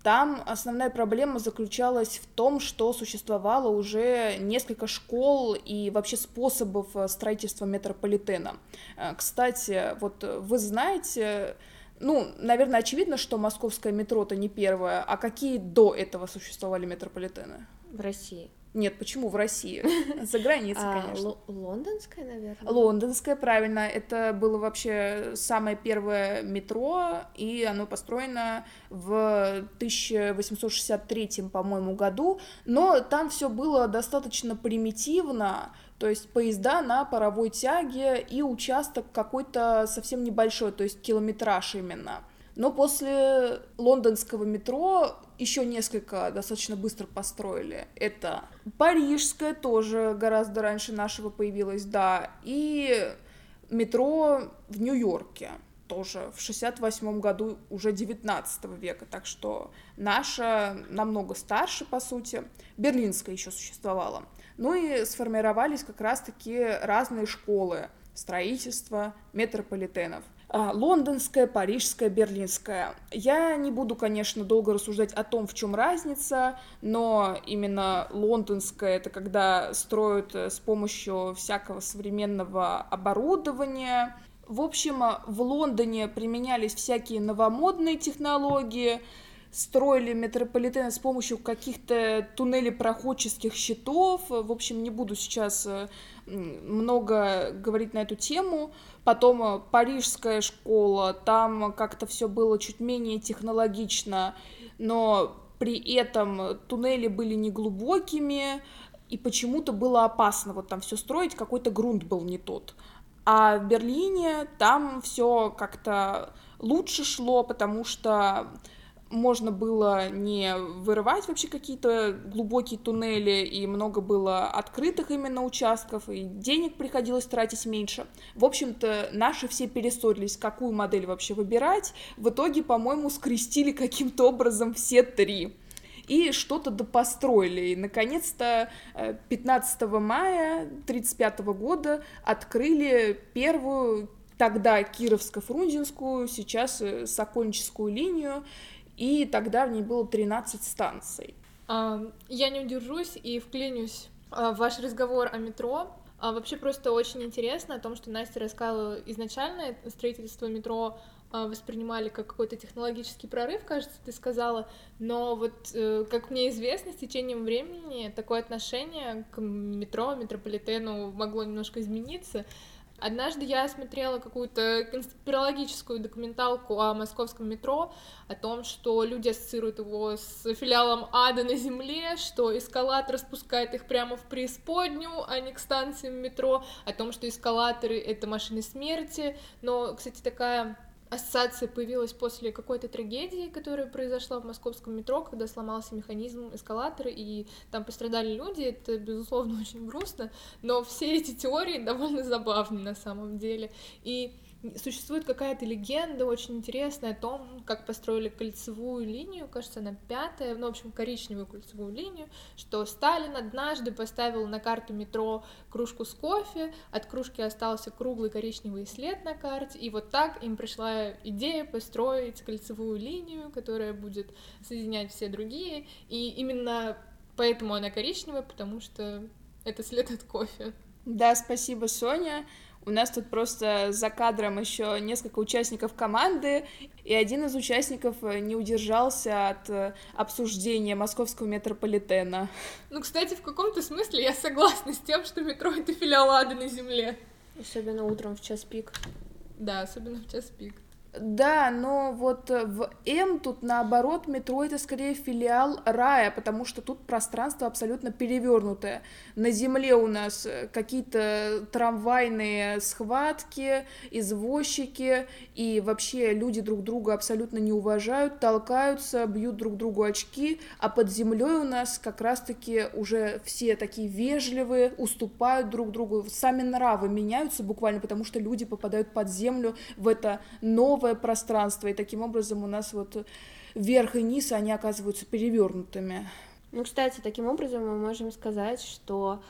Speaker 1: Там основная проблема заключалась в том, что существовало уже несколько школ и вообще способов строительства метрополитена. Э, кстати, вот вы знаете, ну, наверное, очевидно, что московское метро-то не первое, а какие до этого существовали метрополитены?
Speaker 2: В России.
Speaker 1: Нет, почему в России? <laughs> За границей, а, конечно.
Speaker 2: Лондонская, наверное.
Speaker 1: Лондонская, правильно. Это было вообще самое первое метро, и оно построено в 1863, по-моему, году. Но там все было достаточно примитивно, то есть поезда на паровой тяге и участок какой-то совсем небольшой, то есть километраж именно. Но после лондонского метро еще несколько достаточно быстро построили. Это парижское тоже гораздо раньше нашего появилось, да, и метро в Нью-Йорке тоже в 68 году уже 19 века, так что наша намного старше, по сути. Берлинская еще существовала. Ну и сформировались как раз-таки разные школы строительства метрополитенов. А, лондонская, парижская, берлинская. Я не буду, конечно, долго рассуждать о том, в чем разница, но именно лондонская это когда строят э, с помощью всякого современного оборудования. В общем, в Лондоне применялись всякие новомодные технологии, строили метрополитены с помощью каких-то туннелей проходческих щитов. В общем, не буду сейчас э, много говорить на эту тему. Потом э, парижская школа, там как-то все было чуть менее технологично, но при этом туннели были неглубокими, и почему-то было опасно вот там все строить, какой-то грунт был не тот. А в Берлине там все как-то лучше шло, потому что можно было не вырывать вообще какие-то глубокие туннели, и много было открытых именно участков, и денег приходилось тратить меньше. В общем-то, наши все перессорились, какую модель вообще выбирать. В итоге, по-моему, скрестили каким-то образом все три и что-то допостроили. И, наконец-то, 15 э, мая 1935 года открыли первую тогда Кировско-Фрунзенскую, сейчас э, Сокольническую линию, и тогда в ней было 13 станций.
Speaker 4: А, я не удержусь и вклинюсь а, в ваш разговор о метро. А вообще просто очень интересно о том, что Настя рассказала изначально строительство метро воспринимали как какой-то технологический прорыв, кажется, ты сказала, но вот, э, как мне известно, с течением времени такое отношение к метро, метрополитену могло немножко измениться, Однажды я смотрела какую-то конспирологическую документалку о московском метро, о том, что люди ассоциируют его с филиалом ада на земле, что эскалатор спускает их прямо в преисподнюю, а не к станциям метро, о том, что эскалаторы — это машины смерти. Но, кстати, такая ассоциация появилась после какой-то трагедии, которая произошла в московском метро, когда сломался механизм эскалатора, и там пострадали люди, это, безусловно, <laughs> очень грустно, но все эти теории довольно забавны на самом деле, и Существует какая-то легенда очень интересная о том, как построили кольцевую линию, кажется, она пятая, ну, в общем, коричневую кольцевую линию, что Сталин однажды поставил на карту метро кружку с кофе, от кружки остался круглый коричневый след на карте, и вот так им пришла идея построить кольцевую линию, которая будет соединять все другие, и именно поэтому она коричневая, потому что это след от кофе.
Speaker 1: Да, спасибо, Соня. У нас тут просто за кадром еще несколько участников команды, и один из участников э, не удержался от э, обсуждения московского метрополитена.
Speaker 4: Ну, кстати, в каком-то смысле я согласна с тем, что метро — это филиал ада на земле.
Speaker 2: Особенно утром в час пик.
Speaker 4: Да, особенно в час пик.
Speaker 1: Да, но вот э, в М тут наоборот метро это скорее филиал рая, потому что тут пространство абсолютно перевернутое. На земле у нас э, какие-то трамвайные схватки, извозчики, и вообще люди друг друга абсолютно не уважают, толкаются, бьют друг другу очки, а под землей у нас как раз-таки уже все такие вежливые, уступают друг другу, сами нравы меняются буквально, потому что люди попадают под землю в это новое новое пространство, и таким образом у нас вот верх и низ, они оказываются перевернутыми.
Speaker 2: Ну, кстати, таким образом мы можем сказать, что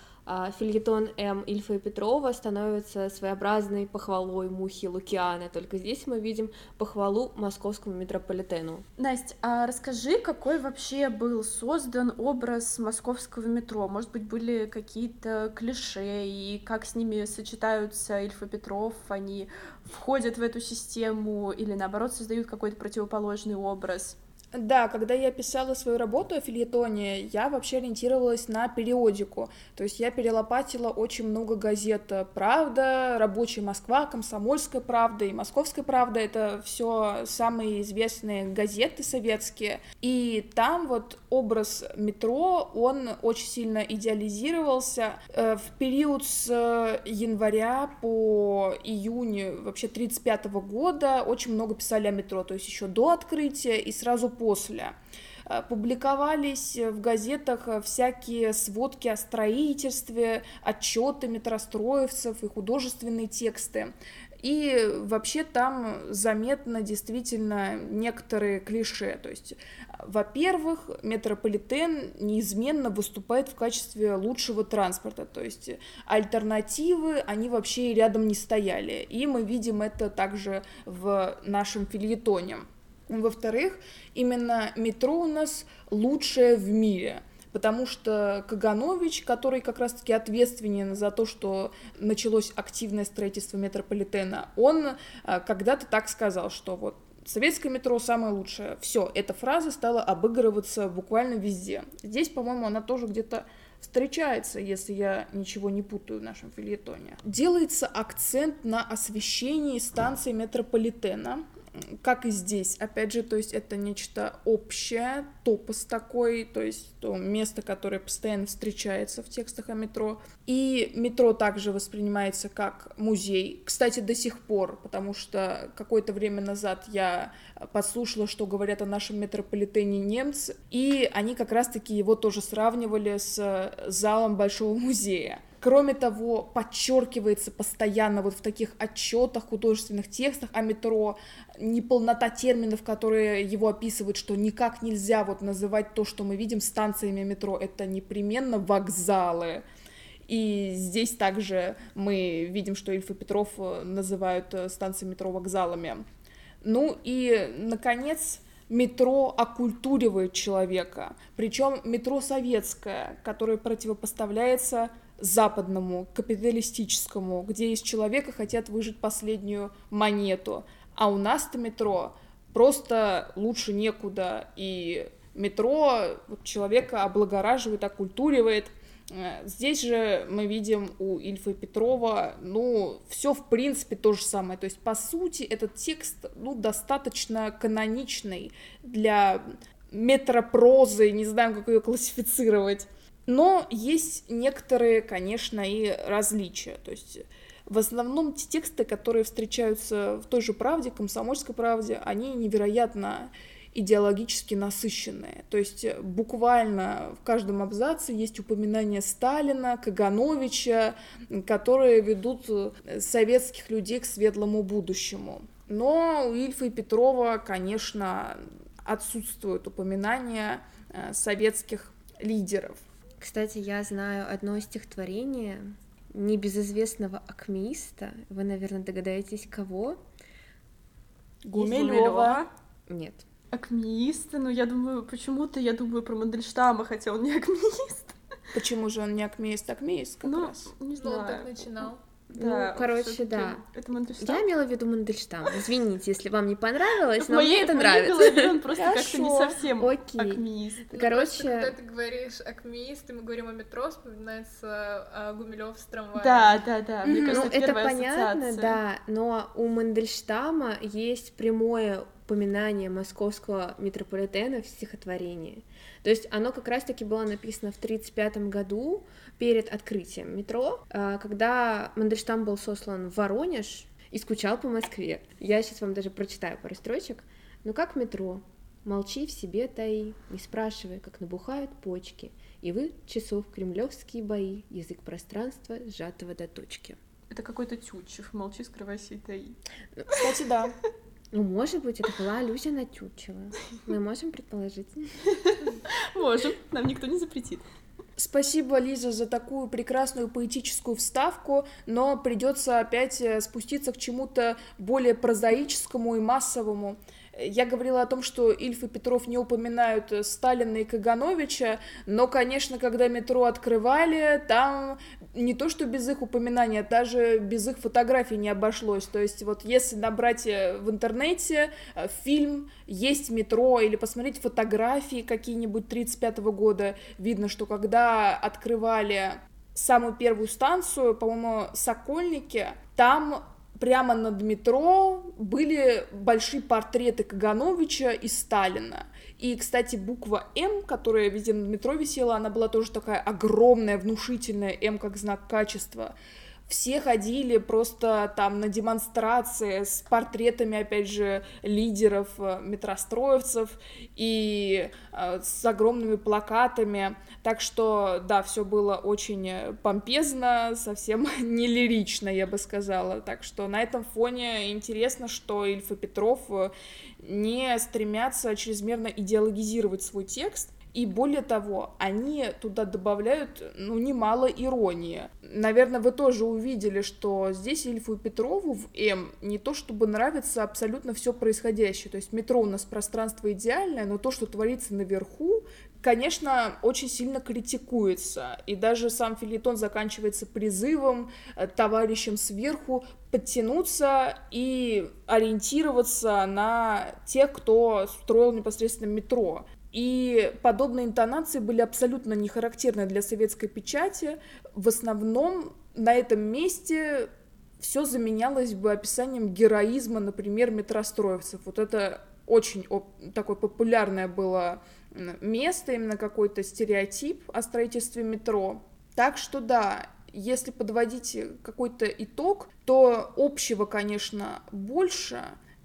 Speaker 2: фильетон М. Ильфа и Петрова становится своеобразной похвалой Мухи Лукиана, только здесь мы видим похвалу московскому метрополитену.
Speaker 3: Настя, а расскажи, какой вообще был создан образ московского метро? Может быть, были какие-то клише, и как с ними сочетаются Ильф и Петров, они входят в эту систему или, наоборот, создают какой-то противоположный образ?
Speaker 1: Да, когда я писала свою работу о фильетоне, я вообще ориентировалась на периодику. То есть я перелопатила очень много газет «Правда», «Рабочая Москва», «Комсомольская правда» и «Московская правда». Это все самые известные газеты советские. И там вот образ метро, он очень сильно идеализировался. Э, в период с января по июнь вообще 35 года очень много писали о метро, то есть еще до открытия и сразу после. Э, публиковались в газетах всякие сводки о строительстве, отчеты метростроевцев и художественные тексты. И вообще там заметно действительно некоторые клише. То есть, во-первых, метрополитен неизменно выступает в качестве лучшего транспорта. То есть альтернативы, они вообще рядом не стояли. И мы видим это также в нашем фильетоне. Во-вторых, именно метро у нас лучшее в мире потому что Каганович, который как раз-таки ответственен за то, что началось активное строительство метрополитена, он э, когда-то так сказал, что вот Советское метро самое лучшее. Все, эта фраза стала обыгрываться буквально везде. Здесь, по-моему, она тоже где-то встречается, если я ничего не путаю в нашем фильетоне. Делается акцент на освещении станции метрополитена как и здесь, опять же, то есть это нечто общее, топос такой, то есть то место, которое постоянно встречается в текстах о метро. И метро также воспринимается как музей, кстати, до сих пор, потому что какое-то время назад я послушала, что говорят о нашем метрополитене немцы, и они как раз-таки его тоже сравнивали с залом Большого музея. Кроме того, подчеркивается постоянно вот в таких отчетах, художественных текстах о метро неполнота терминов, которые его описывают, что никак нельзя вот называть то, что мы видим станциями метро, это непременно вокзалы. И здесь также мы видим, что Ильф и Петров э, называют э, станции метро вокзалами. Ну и, наконец, метро оккультуривает человека, причем метро советское, которое противопоставляется западному, капиталистическому, где из человека хотят выжить последнюю монету. А у нас-то метро просто лучше некуда, и метро человека облагораживает, оккультуривает. Э, здесь же мы видим у Ильфа Петрова, ну, все в принципе то же самое. То есть, по сути, этот текст, ну, достаточно каноничный для метропрозы, не знаю, как ее классифицировать. Но есть некоторые, конечно, и различия. То есть в основном те тексты, которые встречаются в той же правде, комсомольской правде, они невероятно идеологически насыщенные. То есть буквально в каждом абзаце есть упоминания Сталина, Кагановича, которые ведут советских людей к светлому будущему. Но у Ильфа и Петрова, конечно, отсутствуют упоминания э, советских лидеров.
Speaker 2: Кстати, я знаю одно стихотворение небезызвестного акмеиста. Вы, наверное, догадаетесь, кого?
Speaker 1: Гумилева.
Speaker 2: Нет.
Speaker 3: Акмеиста? Ну, я думаю, почему-то я думаю про Мандельштама, хотя он не акмеист.
Speaker 1: Почему же он не акмеист, акмеист как
Speaker 3: ну,
Speaker 1: раз?
Speaker 3: не знаю.
Speaker 4: Ну, он так начинал.
Speaker 2: Да, ну, короче, да.
Speaker 3: Это Мандельштам?
Speaker 2: Я имела в виду Мандельштам. Извините, если вам не понравилось, но мне это нравится.
Speaker 3: голове он просто как-то не совсем
Speaker 2: Окей.
Speaker 3: акмеист.
Speaker 4: Ну,
Speaker 2: Короче...
Speaker 4: просто, когда ты говоришь акмеист, и мы говорим о метро, вспоминается а, Гумилев с трамваем.
Speaker 3: Да, да, да. Мне
Speaker 2: Ну,
Speaker 3: кажется,
Speaker 2: это понятно,
Speaker 3: ассоциация.
Speaker 2: да, но у Мандельштама есть прямое упоминание московского метрополитена в стихотворении. То есть оно как раз-таки было написано в 1935 году перед открытием метро, а, когда Мандельштам был сослан в Воронеж и скучал по Москве. Я сейчас вам даже прочитаю пару строчек. Ну как метро? Молчи в себе таи, не спрашивай, как набухают почки, и вы часов кремлевские бои, язык пространства, сжатого до точки.
Speaker 3: Это какой-то Тютчев. Молчи, скрывайся и таи.
Speaker 1: Кстати, да.
Speaker 2: Ну, может быть, это была аллюзия на Тютчева. Мы можем предположить. <laughs>
Speaker 3: Можем. Нам никто не запретит.
Speaker 1: Спасибо, Лиза, за такую прекрасную поэтическую вставку, но придется опять э, спуститься к чему-то более прозаическому и массовому. Я говорила о том, что Ильф и Петров не упоминают э, Сталина и Кагановича, но, конечно, когда метро открывали, там не то, что без их упоминания, даже без их фотографий не обошлось. То есть вот если набрать э, в интернете э, фильм «Есть метро» или посмотреть фотографии какие-нибудь 35 года, видно, что когда открывали самую первую станцию, по-моему, Сокольники, там прямо над метро были большие портреты Кагановича и Сталина. И, кстати, буква М, которая везде над метро висела, она была тоже такая огромная, внушительная, М как знак качества. Все ходили просто там на демонстрации с портретами, опять же, лидеров, э, метростроевцев и э, с огромными плакатами. Так что, да, все было очень э, помпезно, совсем <laughs> не лирично, я бы сказала. Так что на этом фоне интересно, что Ильф и Петров не стремятся чрезмерно идеологизировать свой текст, и более того, они туда добавляют, ну, немало иронии. Наверное, вы тоже увидели, что здесь Ильфу и Петрову в М не то чтобы нравится абсолютно все происходящее. То есть метро у нас пространство идеальное, но то, что творится наверху, конечно, очень сильно критикуется. И даже сам филитон заканчивается призывом э, товарищам сверху подтянуться и ориентироваться на тех, кто строил непосредственно метро. И подобные интонации были абсолютно не характерны для советской печати. В основном на этом месте все заменялось бы описанием героизма, например, метростроевцев. Вот это очень такое популярное было место, именно какой-то стереотип о строительстве метро. Так что да, если подводить какой-то итог, то общего, конечно, больше,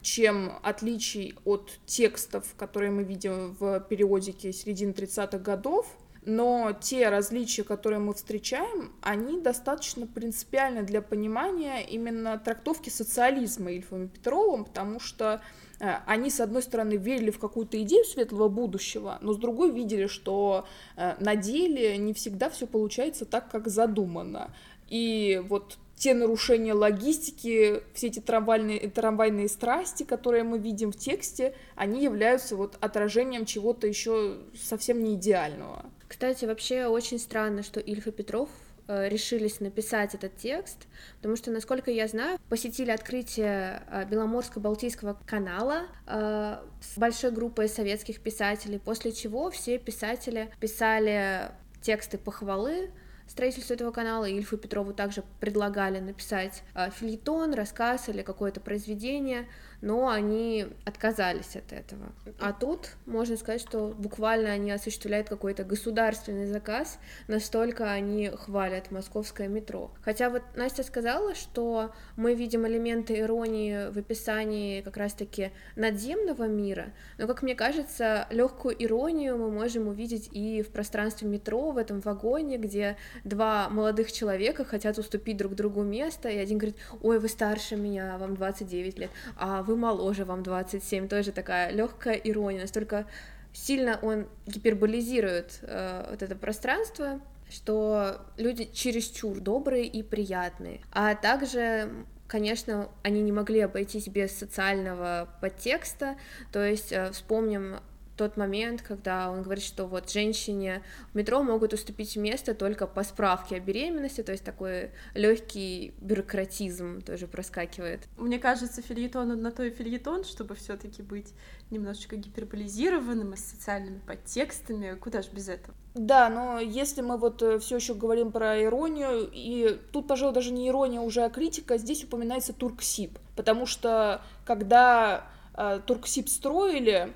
Speaker 1: чем отличий от текстов, которые мы видим в периодике середины 30-х годов, но те различия, которые мы встречаем, они достаточно принципиальны для понимания именно трактовки социализма Ильфом и Петровым, потому что э, они, с одной стороны, верили в какую-то идею светлого будущего, но с другой видели, что э, на деле не всегда все получается так, как задумано. И вот те нарушения логистики, все эти трамвайные, трамвайные страсти, которые мы видим в тексте, они являются вот отражением чего-то еще совсем не идеального.
Speaker 2: Кстати, вообще очень странно, что Ильф и Петров э, решились написать этот текст, потому что, насколько я знаю, посетили открытие э, Беломорско-Балтийского канала э, с большой группой советских писателей, после чего все писатели писали тексты похвалы строительству этого канала Ильфу Петрову также предлагали написать э, фильетон, рассказ или какое-то произведение, но они отказались от этого. А тут можно сказать, что буквально они осуществляют какой-то государственный заказ, настолько они хвалят московское метро. Хотя вот Настя сказала, что мы видим элементы иронии в описании как раз-таки надземного мира, но, как мне кажется, легкую иронию мы можем увидеть и в пространстве метро, в этом вагоне, где два молодых человека хотят уступить друг другу место, и один говорит, ой, вы старше меня, вам 29 лет, а вы моложе, вам 27, тоже такая легкая ирония, настолько сильно он гиперболизирует э, вот это пространство, что люди чересчур добрые и приятные. А также конечно, они не могли обойтись без социального подтекста, то есть э, вспомним тот момент, когда он говорит, что вот женщине в метро могут уступить место только по справке о беременности, то есть такой легкий бюрократизм тоже проскакивает.
Speaker 3: Мне кажется, фильетон на то и фильетон, чтобы все-таки быть немножечко гиперболизированным и с социальными подтекстами. Куда же без этого?
Speaker 1: Да, но если мы вот э, все еще говорим про иронию, и тут, пожалуй, даже не ирония уже, а критика, здесь упоминается Турксиб, потому что когда э, Турксиб строили,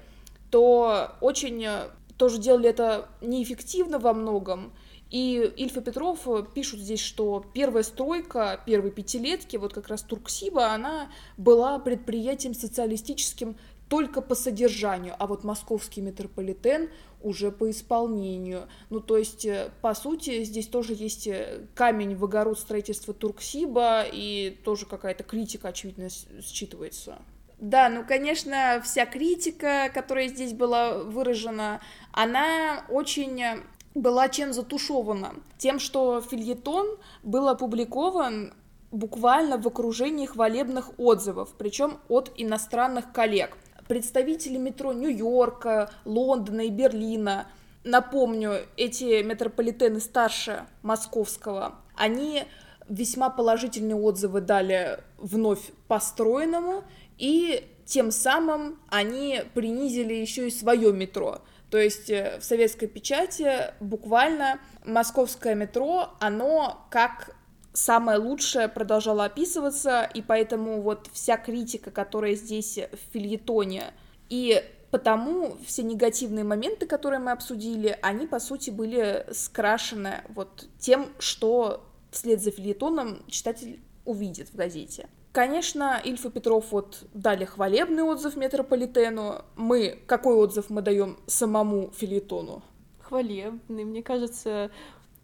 Speaker 1: то очень э, тоже делали это неэффективно во многом. И Ильф и Петров э, пишут здесь, что первая стройка первой пятилетки, вот как раз Турксиба, она была предприятием социалистическим только по содержанию, а вот московский метрополитен уже по исполнению. Ну, то есть, э, по сути, здесь тоже есть камень в огород строительства Турксиба, и тоже какая-то критика, очевидно, считывается. Да, ну, конечно, вся критика, которая здесь была выражена, она очень была чем затушевана? Тем, что фильетон был опубликован буквально в окружении хвалебных отзывов, причем от иностранных коллег. Представители метро Нью-Йорка, Лондона и Берлина, напомню, эти метрополитены старше московского, они весьма положительные отзывы дали вновь построенному, и тем самым они принизили еще и свое метро. То есть э, в советской печати буквально московское метро, оно как самое лучшее продолжало описываться, и поэтому вот вся критика, которая здесь в фильетоне, и потому все негативные моменты, которые мы обсудили, они, по сути, были скрашены вот тем, что вслед за фильетоном читатель увидит в газете. Конечно, Ильф и Петров вот дали хвалебный отзыв метрополитену. Мы, какой отзыв мы даем самому филитону?
Speaker 3: Хвалебный. Мне кажется,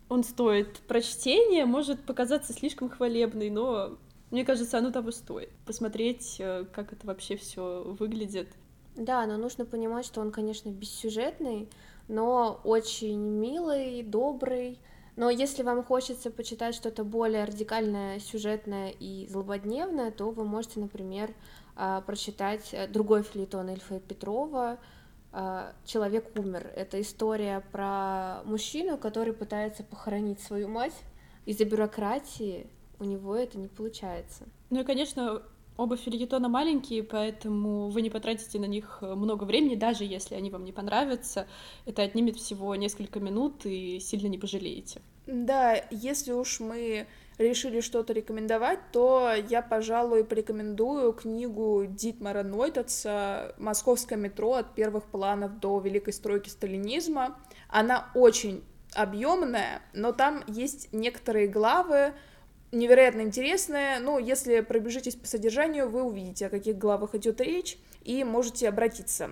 Speaker 3: он стоит прочтения, может показаться слишком хвалебный, но мне кажется, оно того стоит. Посмотреть, э, как это вообще все выглядит.
Speaker 2: Да, но нужно понимать, что он, конечно, бессюжетный, но очень милый, добрый, но если вам хочется почитать что-то более радикальное, сюжетное и злободневное, то вы можете, например, а, прочитать э, другой филитон Эльфа Петрова а, «Человек умер». Это история про мужчину, который пытается похоронить свою мать. Из-за бюрократии у него это не получается.
Speaker 3: Ну и, конечно, Оба фильетона маленькие, поэтому вы не потратите на них много времени, даже если они вам не понравятся. Это отнимет всего несколько минут и сильно не пожалеете.
Speaker 1: Да, если уж мы решили что-то рекомендовать, то я, пожалуй, порекомендую книгу Дитмара Нойтаца «Московское метро от первых планов до великой стройки сталинизма». Она очень объемная, но там есть некоторые главы, невероятно интересные. Ну, если пробежитесь по содержанию, вы увидите, о каких главах идет речь, и можете обратиться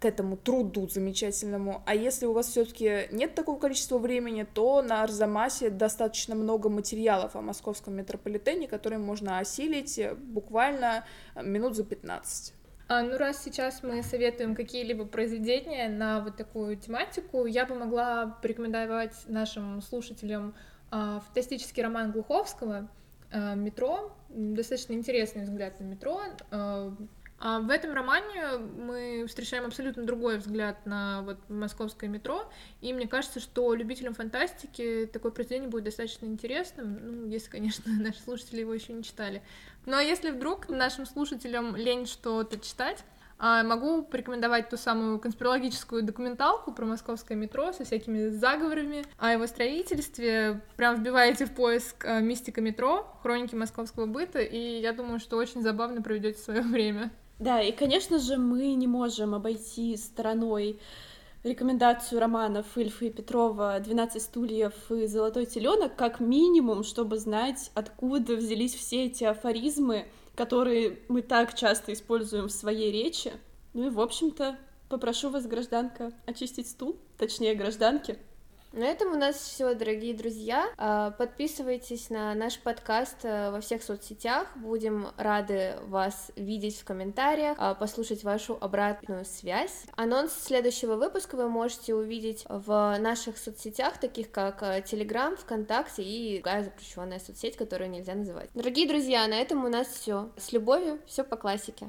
Speaker 1: к этому труду замечательному. А если у вас все-таки нет такого количества времени, то на Арзамасе достаточно много материалов о московском метрополитене, которые можно осилить буквально минут за 15.
Speaker 4: А, ну, раз сейчас мы советуем какие-либо произведения на вот такую тематику, я бы могла порекомендовать нашим слушателям фантастический роман Глуховского а, «Метро». Достаточно интересный взгляд на метро. А, а в этом романе мы встречаем абсолютно другой взгляд на вот московское метро, и мне кажется, что любителям фантастики такое произведение будет достаточно интересным, ну, если, конечно, <laughs> наши слушатели его еще не читали. Ну, а если вдруг нашим слушателям лень что-то читать, а, могу порекомендовать ту самую конспирологическую документалку про московское метро со всякими заговорами о его строительстве. Прям вбиваете в поиск а, «Мистика метро», «Хроники московского быта», и я думаю, что очень забавно проведете свое время.
Speaker 3: Да, и, конечно же, мы не можем обойти стороной рекомендацию романов Ильфа и Петрова «12 стульев» и «Золотой теленок» как минимум, чтобы знать, откуда взялись все эти афоризмы, которые мы так часто используем в своей речи. Ну и, в общем-то, попрошу вас, гражданка, очистить стул, точнее, гражданки,
Speaker 2: на этом у нас все, дорогие друзья. А, подписывайтесь на наш подкаст э, во всех соцсетях. Будем рады вас видеть в комментариях, а, послушать вашу обратную связь. Анонс следующего выпуска вы можете увидеть в наших соцсетях, таких как э, Telegram, ВКонтакте и другая запрещенная соцсеть, которую нельзя называть. Дорогие друзья, на этом у нас все. С любовью, все по классике.